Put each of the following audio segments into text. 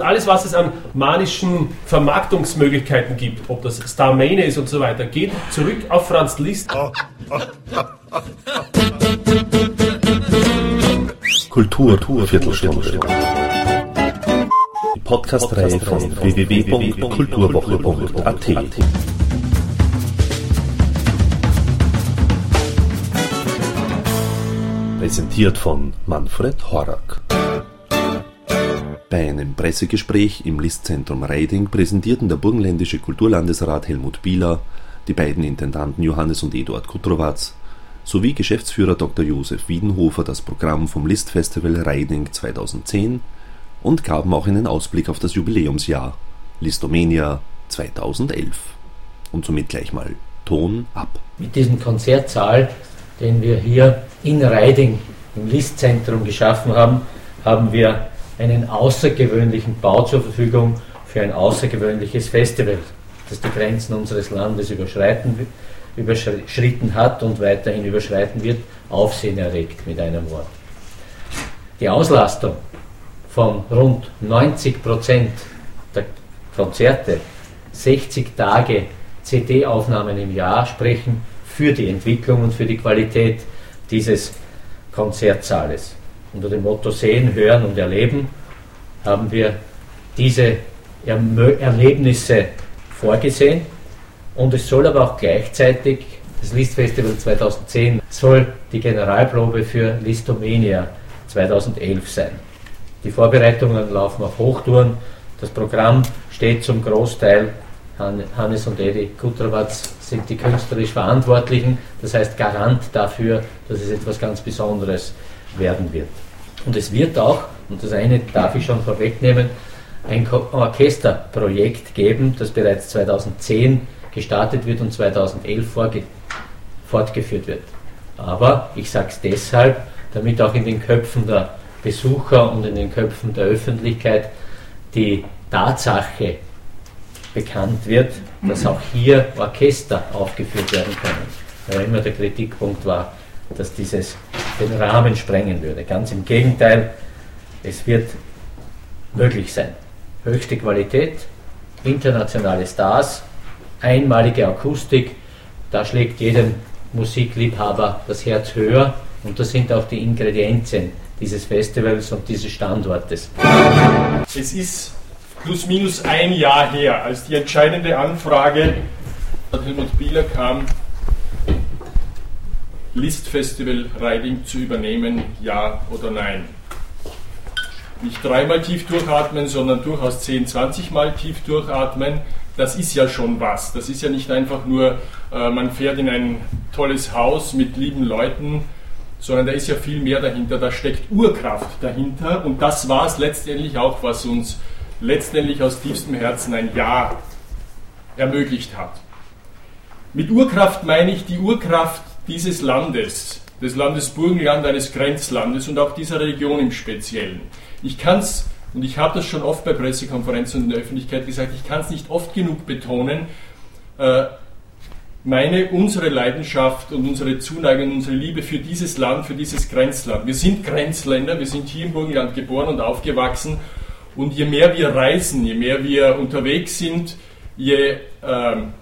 Alles, was es an manischen Vermarktungsmöglichkeiten gibt, ob das Starmania ist und so weiter, geht zurück auf Franz Liszt. Kultur, Kultur Viertelstunde. Die Podcast-Reihe von www.kulturwoche.at. Präsentiert von Manfred Horak. Bei einem Pressegespräch im Listzentrum Reiding präsentierten der burgenländische Kulturlandesrat Helmut Bieler, die beiden Intendanten Johannes und Eduard Kutrowatz sowie Geschäftsführer Dr. Josef Wiedenhofer das Programm vom Listfestival Reiding 2010 und gaben auch einen Ausblick auf das Jubiläumsjahr Listomania 2011. Und somit gleich mal Ton ab. Mit diesem Konzertsaal, den wir hier in Reiding im Listzentrum geschaffen haben, haben wir einen außergewöhnlichen Bau zur Verfügung für ein außergewöhnliches Festival, das die Grenzen unseres Landes überschreiten, überschritten hat und weiterhin überschreiten wird, Aufsehen erregt mit einem Wort. Die Auslastung von rund 90 Prozent der Konzerte, 60 Tage CD-Aufnahmen im Jahr sprechen für die Entwicklung und für die Qualität dieses Konzertsaales unter dem Motto Sehen, Hören und Erleben haben wir diese Erlebnisse vorgesehen. Und es soll aber auch gleichzeitig, das Listfestival 2010 soll die Generalprobe für Listomania 2011 sein. Die Vorbereitungen laufen auf Hochtouren, das Programm steht zum Großteil, Hannes und Edi Kutrawatz sind die künstlerisch Verantwortlichen, das heißt Garant dafür, dass es etwas ganz Besonderes ist werden wird. Und es wird auch, und das eine darf ich schon vorwegnehmen, ein Orchesterprojekt geben, das bereits 2010 gestartet wird und 2011 fortgeführt wird. Aber ich sage es deshalb, damit auch in den Köpfen der Besucher und in den Köpfen der Öffentlichkeit die Tatsache bekannt wird, dass auch hier Orchester aufgeführt werden können. Weil immer der Kritikpunkt war, dass dieses den Rahmen sprengen würde. Ganz im Gegenteil, es wird möglich sein. Höchste Qualität, internationale Stars, einmalige Akustik, da schlägt jedem Musikliebhaber das Herz höher und das sind auch die Ingredienzien dieses Festivals und dieses Standortes. Es ist plus minus ein Jahr her, als die entscheidende Anfrage von Helmut Bieler kam, Listfestival Riding zu übernehmen, ja oder nein. Nicht dreimal tief durchatmen, sondern durchaus 10, 20 Mal tief durchatmen, das ist ja schon was. Das ist ja nicht einfach nur, äh, man fährt in ein tolles Haus mit lieben Leuten, sondern da ist ja viel mehr dahinter. Da steckt Urkraft dahinter und das war es letztendlich auch, was uns letztendlich aus tiefstem Herzen ein Ja ermöglicht hat. Mit Urkraft meine ich die Urkraft dieses Landes, des Landes Burgenland, eines Grenzlandes und auch dieser Region im Speziellen. Ich kann es, und ich habe das schon oft bei Pressekonferenzen und in der Öffentlichkeit gesagt, ich kann es nicht oft genug betonen, äh, meine, unsere Leidenschaft und unsere Zuneigung, unsere Liebe für dieses Land, für dieses Grenzland. Wir sind Grenzländer, wir sind hier im Burgenland geboren und aufgewachsen und je mehr wir reisen, je mehr wir unterwegs sind, je ähm,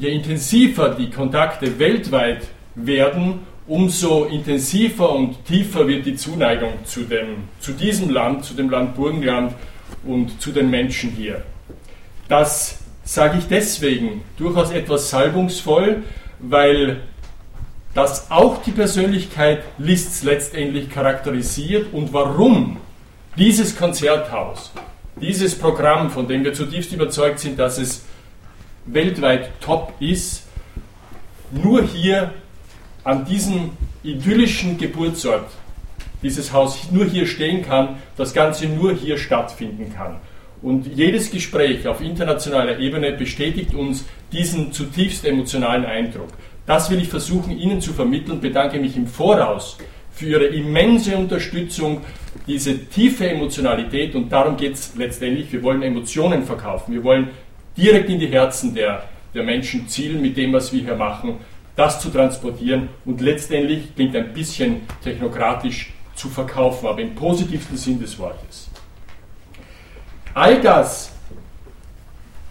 je intensiver die Kontakte weltweit werden, umso intensiver und tiefer wird die Zuneigung zu, dem, zu diesem Land, zu dem Land Burgenland und zu den Menschen hier. Das sage ich deswegen durchaus etwas salbungsvoll, weil das auch die Persönlichkeit Liszt's letztendlich charakterisiert und warum dieses Konzerthaus, dieses Programm, von dem wir zutiefst überzeugt sind, dass es weltweit top ist, nur hier an diesem idyllischen Geburtsort dieses Haus nur hier stehen kann, das Ganze nur hier stattfinden kann. Und jedes Gespräch auf internationaler Ebene bestätigt uns diesen zutiefst emotionalen Eindruck. Das will ich versuchen, Ihnen zu vermitteln. Bedanke mich im Voraus für Ihre immense Unterstützung, diese tiefe Emotionalität. Und darum geht es letztendlich. Wir wollen Emotionen verkaufen. Wir wollen direkt in die Herzen der, der Menschen zielen mit dem, was wir hier machen, das zu transportieren und letztendlich klingt ein bisschen technokratisch zu verkaufen, aber im positivsten Sinn des Wortes. All das,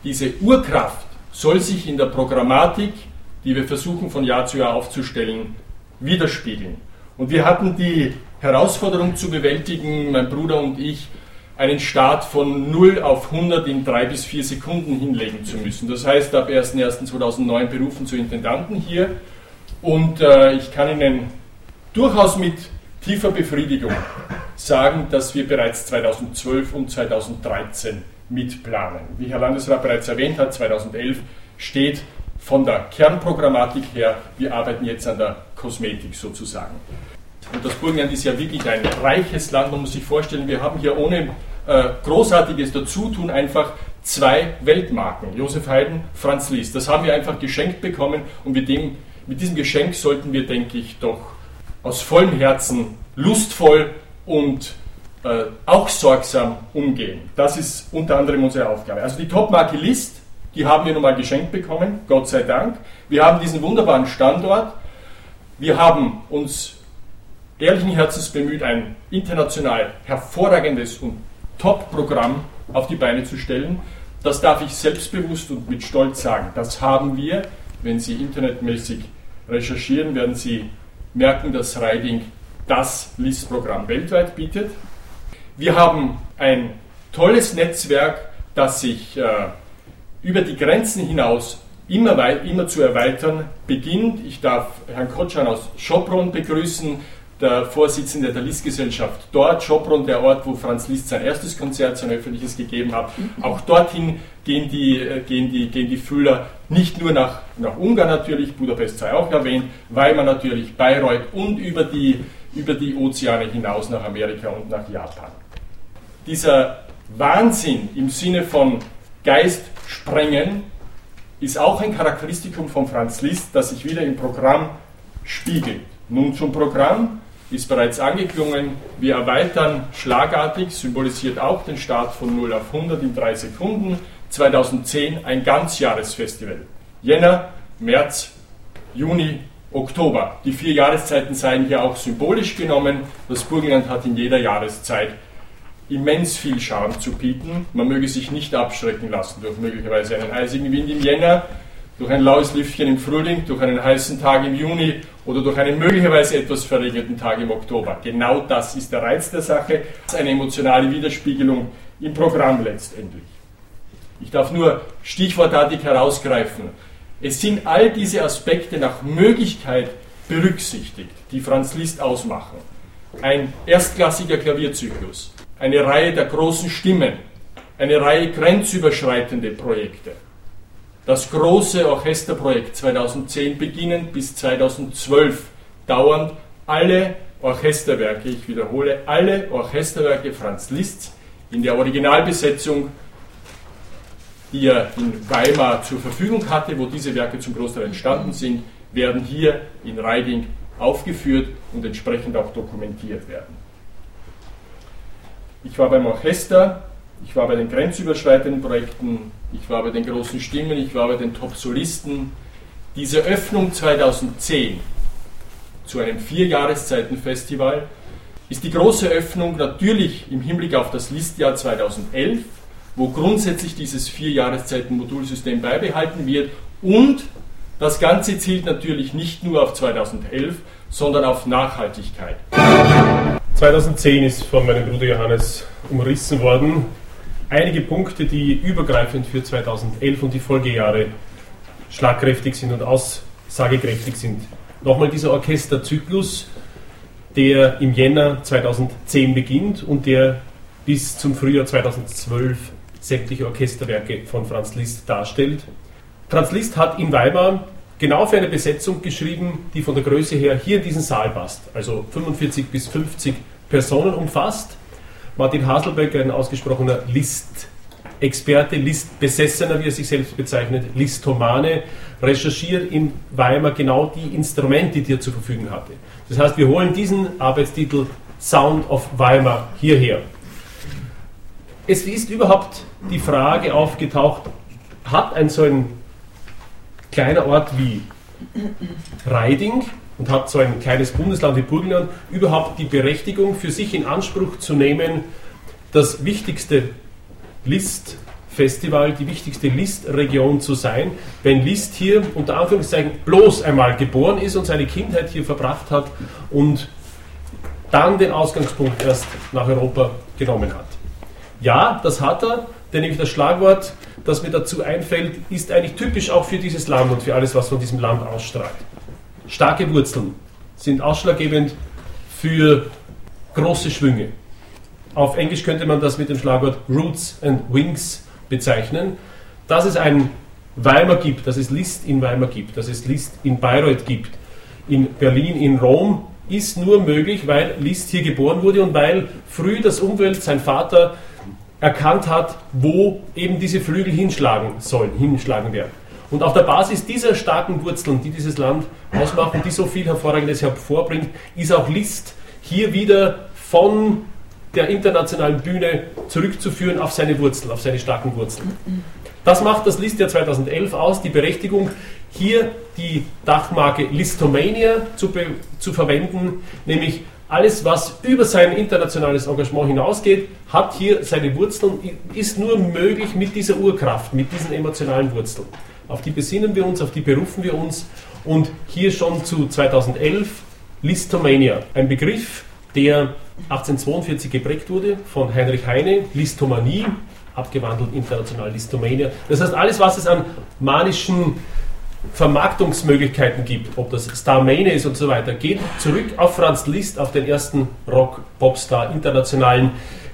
diese Urkraft, soll sich in der Programmatik, die wir versuchen von Jahr zu Jahr aufzustellen, widerspiegeln. Und wir hatten die Herausforderung zu bewältigen, mein Bruder und ich, einen Start von 0 auf 100 in drei bis vier Sekunden hinlegen zu müssen. Das heißt, ab 1.1.2009 berufen zu Intendanten hier. Und äh, ich kann Ihnen durchaus mit tiefer Befriedigung sagen, dass wir bereits 2012 und 2013 mitplanen. Wie Herr Landesrat bereits erwähnt hat, 2011 steht von der Kernprogrammatik her, wir arbeiten jetzt an der Kosmetik sozusagen. Und das Burgenland ist ja wirklich ein reiches Land. Man muss sich vorstellen, wir haben hier ohne äh, großartiges Dazutun einfach zwei Weltmarken. Josef Haydn, Franz Liszt. Das haben wir einfach geschenkt bekommen und mit, dem, mit diesem Geschenk sollten wir, denke ich, doch aus vollem Herzen lustvoll und äh, auch sorgsam umgehen. Das ist unter anderem unsere Aufgabe. Also die Topmarke List, die haben wir nun mal geschenkt bekommen, Gott sei Dank. Wir haben diesen wunderbaren Standort. Wir haben uns ehrlichen Herzens bemüht, ein international hervorragendes und Top-Programm auf die Beine zu stellen. Das darf ich selbstbewusst und mit Stolz sagen. Das haben wir. Wenn Sie internetmäßig recherchieren, werden Sie merken, dass Riding das LIS-Programm weltweit bietet. Wir haben ein tolles Netzwerk, das sich äh, über die Grenzen hinaus immer, immer zu erweitern beginnt. Ich darf Herrn Kotschan aus Schopron begrüßen, der Vorsitzende der Liszt-Gesellschaft dort, Schopron, der Ort, wo Franz Liszt sein erstes Konzert, sein öffentliches gegeben hat. Auch dorthin gehen die, äh, gehen die, gehen die Fühler nicht nur nach, nach Ungarn natürlich, Budapest sei auch erwähnt, Weimar natürlich, Bayreuth und über die, über die Ozeane hinaus nach Amerika und nach Japan. Dieser Wahnsinn im Sinne von Geist sprengen ist auch ein Charakteristikum von Franz Liszt, das sich wieder im Programm spiegelt. Nun zum Programm ist bereits angeklungen. Wir erweitern schlagartig, symbolisiert auch den Start von 0 auf 100 in drei Sekunden. 2010 ein Ganzjahresfestival. Jänner, März, Juni, Oktober. Die vier Jahreszeiten seien hier auch symbolisch genommen. Das Burgenland hat in jeder Jahreszeit immens viel Charme zu bieten. Man möge sich nicht abschrecken lassen durch möglicherweise einen eisigen Wind im Jänner, durch ein laues Lüftchen im Frühling, durch einen heißen Tag im Juni oder durch einen möglicherweise etwas verregneten Tag im Oktober. Genau das ist der Reiz der Sache, eine emotionale Widerspiegelung im Programm letztendlich. Ich darf nur stichwortartig herausgreifen. Es sind all diese Aspekte nach Möglichkeit berücksichtigt, die Franz Liszt ausmachen. Ein erstklassiger Klavierzyklus, eine Reihe der großen Stimmen, eine Reihe grenzüberschreitende Projekte, das große Orchesterprojekt 2010 beginnend bis 2012 dauernd alle Orchesterwerke, ich wiederhole, alle Orchesterwerke Franz Liszt in der Originalbesetzung, die er in Weimar zur Verfügung hatte, wo diese Werke zum Großteil entstanden sind, werden hier in Reiding aufgeführt und entsprechend auch dokumentiert werden. Ich war beim Orchester, ich war bei den grenzüberschreitenden Projekten, ich war bei den großen Stimmen, ich war bei den Top-Solisten. Diese Öffnung 2010 zu einem Vierjahreszeitenfestival ist die große Öffnung natürlich im Hinblick auf das Listjahr 2011, wo grundsätzlich dieses Vierjahreszeiten-Modulsystem beibehalten wird und das Ganze zielt natürlich nicht nur auf 2011, sondern auf Nachhaltigkeit. 2010 ist von meinem Bruder Johannes umrissen worden einige Punkte, die übergreifend für 2011 und die Folgejahre schlagkräftig sind und aussagekräftig sind. Nochmal dieser Orchesterzyklus, der im Jänner 2010 beginnt und der bis zum Frühjahr 2012 sämtliche Orchesterwerke von Franz Liszt darstellt. Franz Liszt hat in Weimar genau für eine Besetzung geschrieben, die von der Größe her hier in diesen Saal passt, also 45 bis 50 Personen umfasst. Martin Haselbeck, ein ausgesprochener List-Experte, List-Besessener, wie er sich selbst bezeichnet, Listomane, recherchiert in Weimar genau die Instrumente, die er zur Verfügung hatte. Das heißt, wir holen diesen Arbeitstitel Sound of Weimar hierher. Es ist überhaupt die Frage aufgetaucht, hat ein so ein kleiner Ort wie Reiding und hat so ein kleines Bundesland wie Burgenland überhaupt die Berechtigung für sich in Anspruch zu nehmen, das wichtigste Liszt-Festival die wichtigste Liszt-Region zu sein, wenn Liszt hier unter Anführungszeichen bloß einmal geboren ist und seine Kindheit hier verbracht hat und dann den Ausgangspunkt erst nach Europa genommen hat. Ja, das hat er, denn nämlich das Schlagwort, das mir dazu einfällt, ist eigentlich typisch auch für dieses Land und für alles, was von diesem Land ausstrahlt. Starke Wurzeln sind ausschlaggebend für große Schwünge. Auf Englisch könnte man das mit dem Schlagwort Roots and Wings bezeichnen. Dass es ein Weimar gibt, dass es Liszt in Weimar gibt, dass es Liszt in Bayreuth gibt, in Berlin, in Rom, ist nur möglich, weil Liszt hier geboren wurde und weil früh das Umfeld, sein Vater, erkannt hat, wo eben diese Flügel hinschlagen sollen, hinschlagen werden. Und auf der Basis dieser starken Wurzeln, die dieses Land ausmachen, die so viel Hervorragendes hervorbringt, ist auch Liszt hier wieder von der internationalen Bühne zurückzuführen auf seine Wurzeln, auf seine starken Wurzeln. Das macht das Listjahr 2011 aus, die Berechtigung, hier die Dachmarke Listomania zu, zu verwenden, nämlich alles, was über sein internationales Engagement hinausgeht, hat hier seine Wurzeln, ist nur möglich mit dieser Urkraft, mit diesen emotionalen Wurzeln. Auf die besinnen wir uns, auf die berufen wir uns und hier schon zu 2011 Listomania, ein Begriff, der 1842 geprägt wurde von Heinrich Heine, Listomanie, abgewandelt international Listomania. Das heißt, alles, was es an manischen Vermarktungsmöglichkeiten gibt, ob das Starmania ist und so weiter, geht zurück auf Franz Liszt, auf den ersten Rock-Popstar, internationalen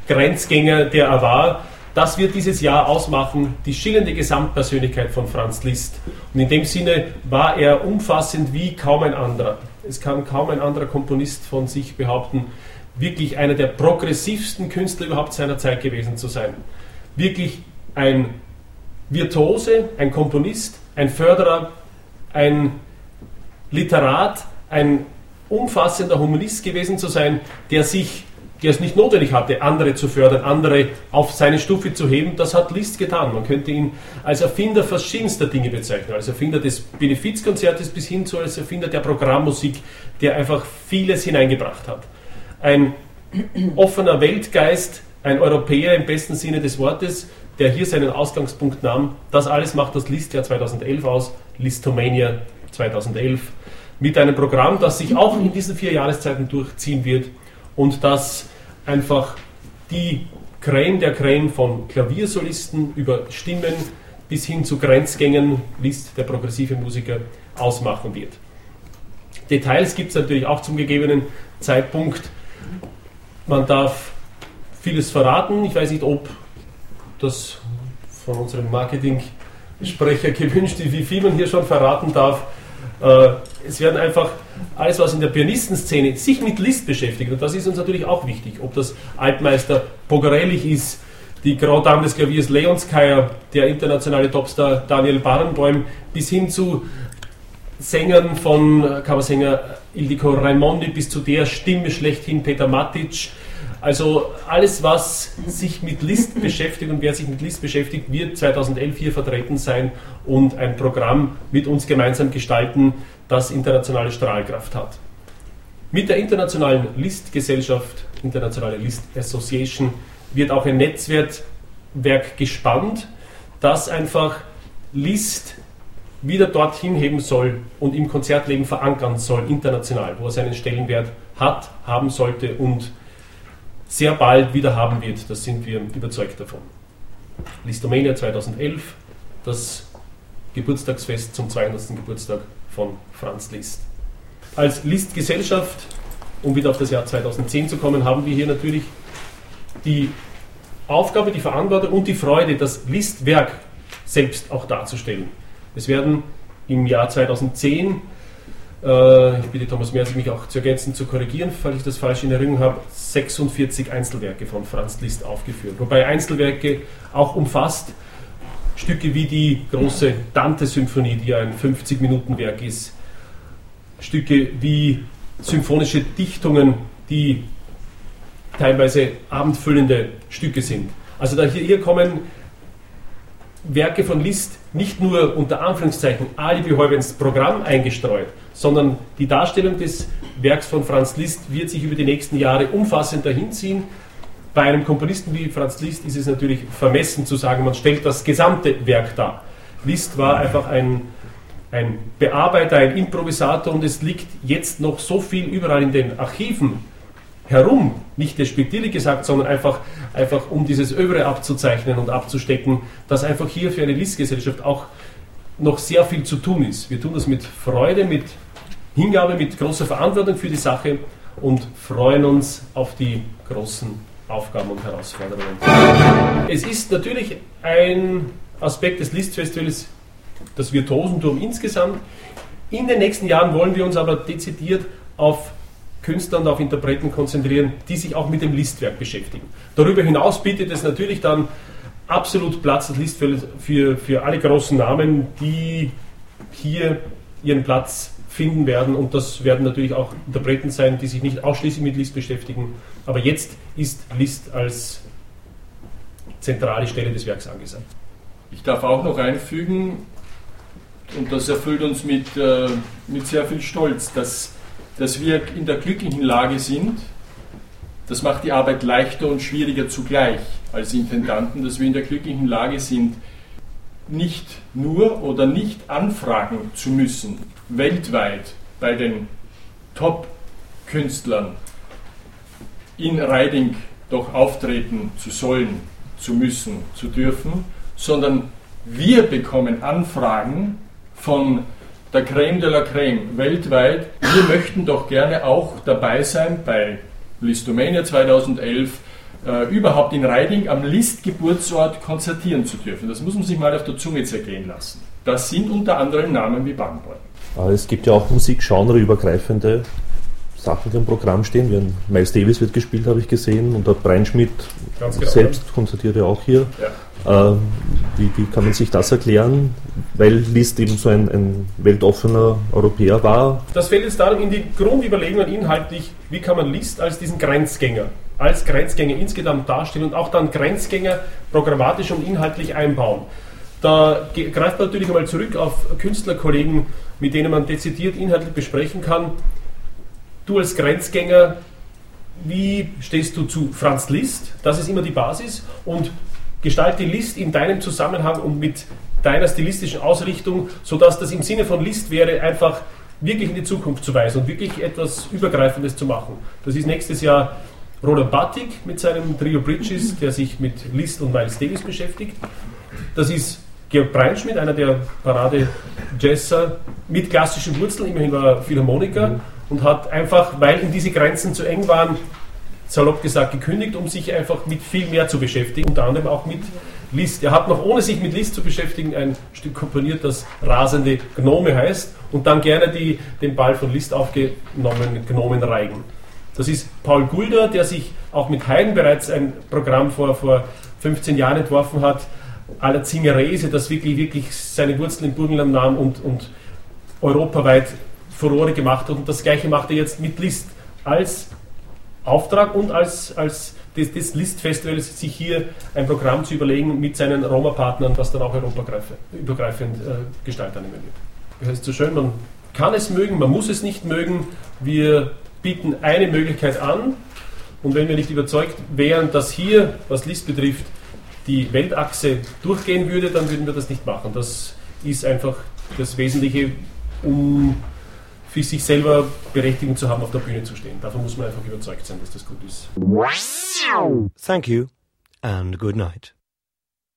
Grenzgänger, der er war. Das wird dieses Jahr ausmachen, die schillernde Gesamtpersönlichkeit von Franz Liszt. Und in dem Sinne war er umfassend wie kaum ein anderer. Es kann kaum ein anderer Komponist von sich behaupten, wirklich einer der progressivsten Künstler überhaupt seiner Zeit gewesen zu sein. Wirklich ein Virtuose, ein Komponist, ein Förderer, ein Literat, ein umfassender Humanist gewesen zu sein, der sich, der es nicht notwendig hatte, andere zu fördern, andere auf seine Stufe zu heben, das hat Liszt getan. Man könnte ihn als Erfinder verschiedenster Dinge bezeichnen, als Erfinder des Benefizkonzertes bis hin zu als Erfinder der Programmmusik, der einfach vieles hineingebracht hat. Ein offener Weltgeist, ein Europäer im besten Sinne des Wortes, der hier seinen Ausgangspunkt nahm. Das alles macht das Listjahr 2011 aus, Listomania 2011, mit einem Programm, das sich auch in diesen vier Jahreszeiten durchziehen wird und das einfach die Creme der Creme von Klaviersolisten über Stimmen bis hin zu Grenzgängen, List der progressive Musiker, ausmachen wird. Details gibt es natürlich auch zum gegebenen Zeitpunkt. Man darf vieles verraten. Ich weiß nicht, ob das von unserem Marketing-Sprecher gewünscht ist, wie viel man hier schon verraten darf. Äh, es werden einfach alles, was in der Pianistenszene sich mit Liszt beschäftigt, und das ist uns natürlich auch wichtig, ob das Altmeister Pogarellich ist, die Grand Dame des Klaviers Leonskaya, der internationale Topstar Daniel Barenboim, bis hin zu Sängern von Kammersänger Ildiko Raimondi bis zu der Stimme schlechthin Peter Matic, also alles, was sich mit List beschäftigt und wer sich mit List beschäftigt, wird 2011 hier vertreten sein und ein Programm mit uns gemeinsam gestalten, das internationale Strahlkraft hat. Mit der internationalen List-Gesellschaft, Internationale List Association, wird auch ein Netzwerk gespannt, das einfach List wieder dorthin heben soll und im Konzertleben verankern soll, international, wo er seinen Stellenwert hat, haben sollte und sehr bald wieder haben wird. Das sind wir überzeugt davon. Listomania 2011, das Geburtstagsfest zum 200. Geburtstag von Franz Liszt. Als Liszt-Gesellschaft, um wieder auf das Jahr 2010 zu kommen, haben wir hier natürlich die Aufgabe, die Verantwortung und die Freude, das Liszt-Werk selbst auch darzustellen. Es werden im Jahr 2010 äh, ich bitte Thomas Merz, mich auch zu ergänzen, zu korrigieren, falls ich das falsch in Erinnerung habe, 46 Einzelwerke von Franz Liszt aufgeführt. Wobei Einzelwerke auch umfasst Stücke wie die große Dante-Symphonie, die ein 50-Minuten-Werk ist, Stücke wie symphonische Dichtungen, die teilweise abendfüllende Stücke sind. Also da hier, hier kommen Werke von Liszt nicht nur unter Anführungszeichen alibi ins Programm eingestreut, sondern die Darstellung des Werks von Franz Liszt wird sich über die nächsten Jahre umfassend dahinziehen. Bei einem Komponisten wie Franz Liszt ist es natürlich vermessen zu sagen, man stellt das gesamte Werk dar. Liszt war einfach ein, ein Bearbeiter, ein Improvisator und es liegt jetzt noch so viel überall in den Archiven herum, nicht despektierlich gesagt, sondern einfach, einfach um dieses Övre abzuzeichnen und abzustecken, dass einfach hier für eine Listgesellschaft auch noch sehr viel zu tun ist. Wir tun das mit Freude, mit Hingabe, mit großer Verantwortung für die Sache und freuen uns auf die großen Aufgaben und Herausforderungen. Es ist natürlich ein Aspekt des Listfestivals das Virtuosentum insgesamt. In den nächsten Jahren wollen wir uns aber dezidiert auf Künstler und auf Interpreten konzentrieren, die sich auch mit dem Listwerk beschäftigen. Darüber hinaus bietet es natürlich dann absolut Platz, das Listfeld für, für alle großen Namen, die hier ihren Platz finden werden. Und das werden natürlich auch Interpreten sein, die sich nicht ausschließlich mit List beschäftigen. Aber jetzt ist List als zentrale Stelle des Werks angesagt. Ich darf auch noch einfügen, und das erfüllt uns mit, äh, mit sehr viel Stolz, dass, dass wir in der glücklichen Lage sind, das macht die Arbeit leichter und schwieriger zugleich als Intendanten, dass wir in der glücklichen Lage sind, nicht nur oder nicht anfragen zu müssen, weltweit bei den Top-Künstlern in Riding doch auftreten zu sollen, zu müssen, zu dürfen, sondern wir bekommen Anfragen von der Creme de la Creme weltweit. Wir möchten doch gerne auch dabei sein bei Listomania 2011 äh, überhaupt in Reiding am List-Geburtsort konzertieren zu dürfen. Das muss man sich mal auf der Zunge zergehen lassen. Das sind unter anderem Namen wie Bamboy. Es gibt ja auch musikgenreübergreifende Sachen, die im Programm stehen. Wie Miles Davis wird gespielt, habe ich gesehen, und der Breinschmidt genau, selbst konzertiert ja auch hier. Ja. Äh, wie, wie, kann man sich das erklären? Weil Liszt eben so ein, ein, weltoffener Europäer war. Das fällt jetzt darum in die Grundüberlegungen inhaltlich, wie kann man Liszt als diesen Grenzgänger, als Grenzgänger insgesamt darstellen und auch dann Grenzgänger programmatisch und inhaltlich einbauen. Da greift man natürlich einmal zurück auf Künstlerkollegen, mit denen man dezidiert inhaltlich besprechen kann. Du als Grenzgänger, wie stehst du zu Franz Liszt? Das ist immer die Basis. Und gestalte List in deinem Zusammenhang und mit deiner stilistischen Ausrichtung, sodass das im Sinne von List wäre, einfach wirklich in die Zukunft zu weisen und wirklich etwas Übergreifendes zu machen. Das ist nächstes Jahr Roland Batik mit seinem Trio Bridges, der sich mit Liszt und Miles Davis beschäftigt. Das ist Georg Breinschmidt, einer der Parade-Jazzer mit klassischen Wurzeln, immerhin war er Philharmoniker mhm. und hat einfach, weil ihm diese Grenzen zu eng waren, salopp gesagt gekündigt, um sich einfach mit viel mehr zu beschäftigen, unter anderem auch mit Liszt. Er hat noch ohne sich mit Liszt zu beschäftigen ein Stück komponiert, das Rasende Gnome heißt und dann gerne die, den Ball von Liszt aufgenommen, Gnomen Reigen. Das ist Paul Gulder, der sich auch mit Haydn bereits ein Programm vor, vor 15 Jahren entworfen hat, aller Zingerese, das wirklich, wirklich seine Wurzeln im Burgenland nahm und, und europaweit Furore gemacht hat. Und das gleiche macht er jetzt mit Liszt als Auftrag und als, als des, des List-Festivals, sich hier ein Programm zu überlegen mit seinen Roma-Partnern, das dann auch europaübergreifend äh, Gestalt annehmen wird. Das heißt so schön, man kann es mögen, man muss es nicht mögen. Wir bieten eine Möglichkeit an und wenn wir nicht überzeugt wären, dass hier, was List betrifft, die Weltachse durchgehen würde, dann würden wir das nicht machen. Das ist einfach das Wesentliche, um für sich selber Berechtigung zu haben, auf der Bühne zu stehen. Davon muss man einfach überzeugt sein, dass das gut ist. Thank you and good night.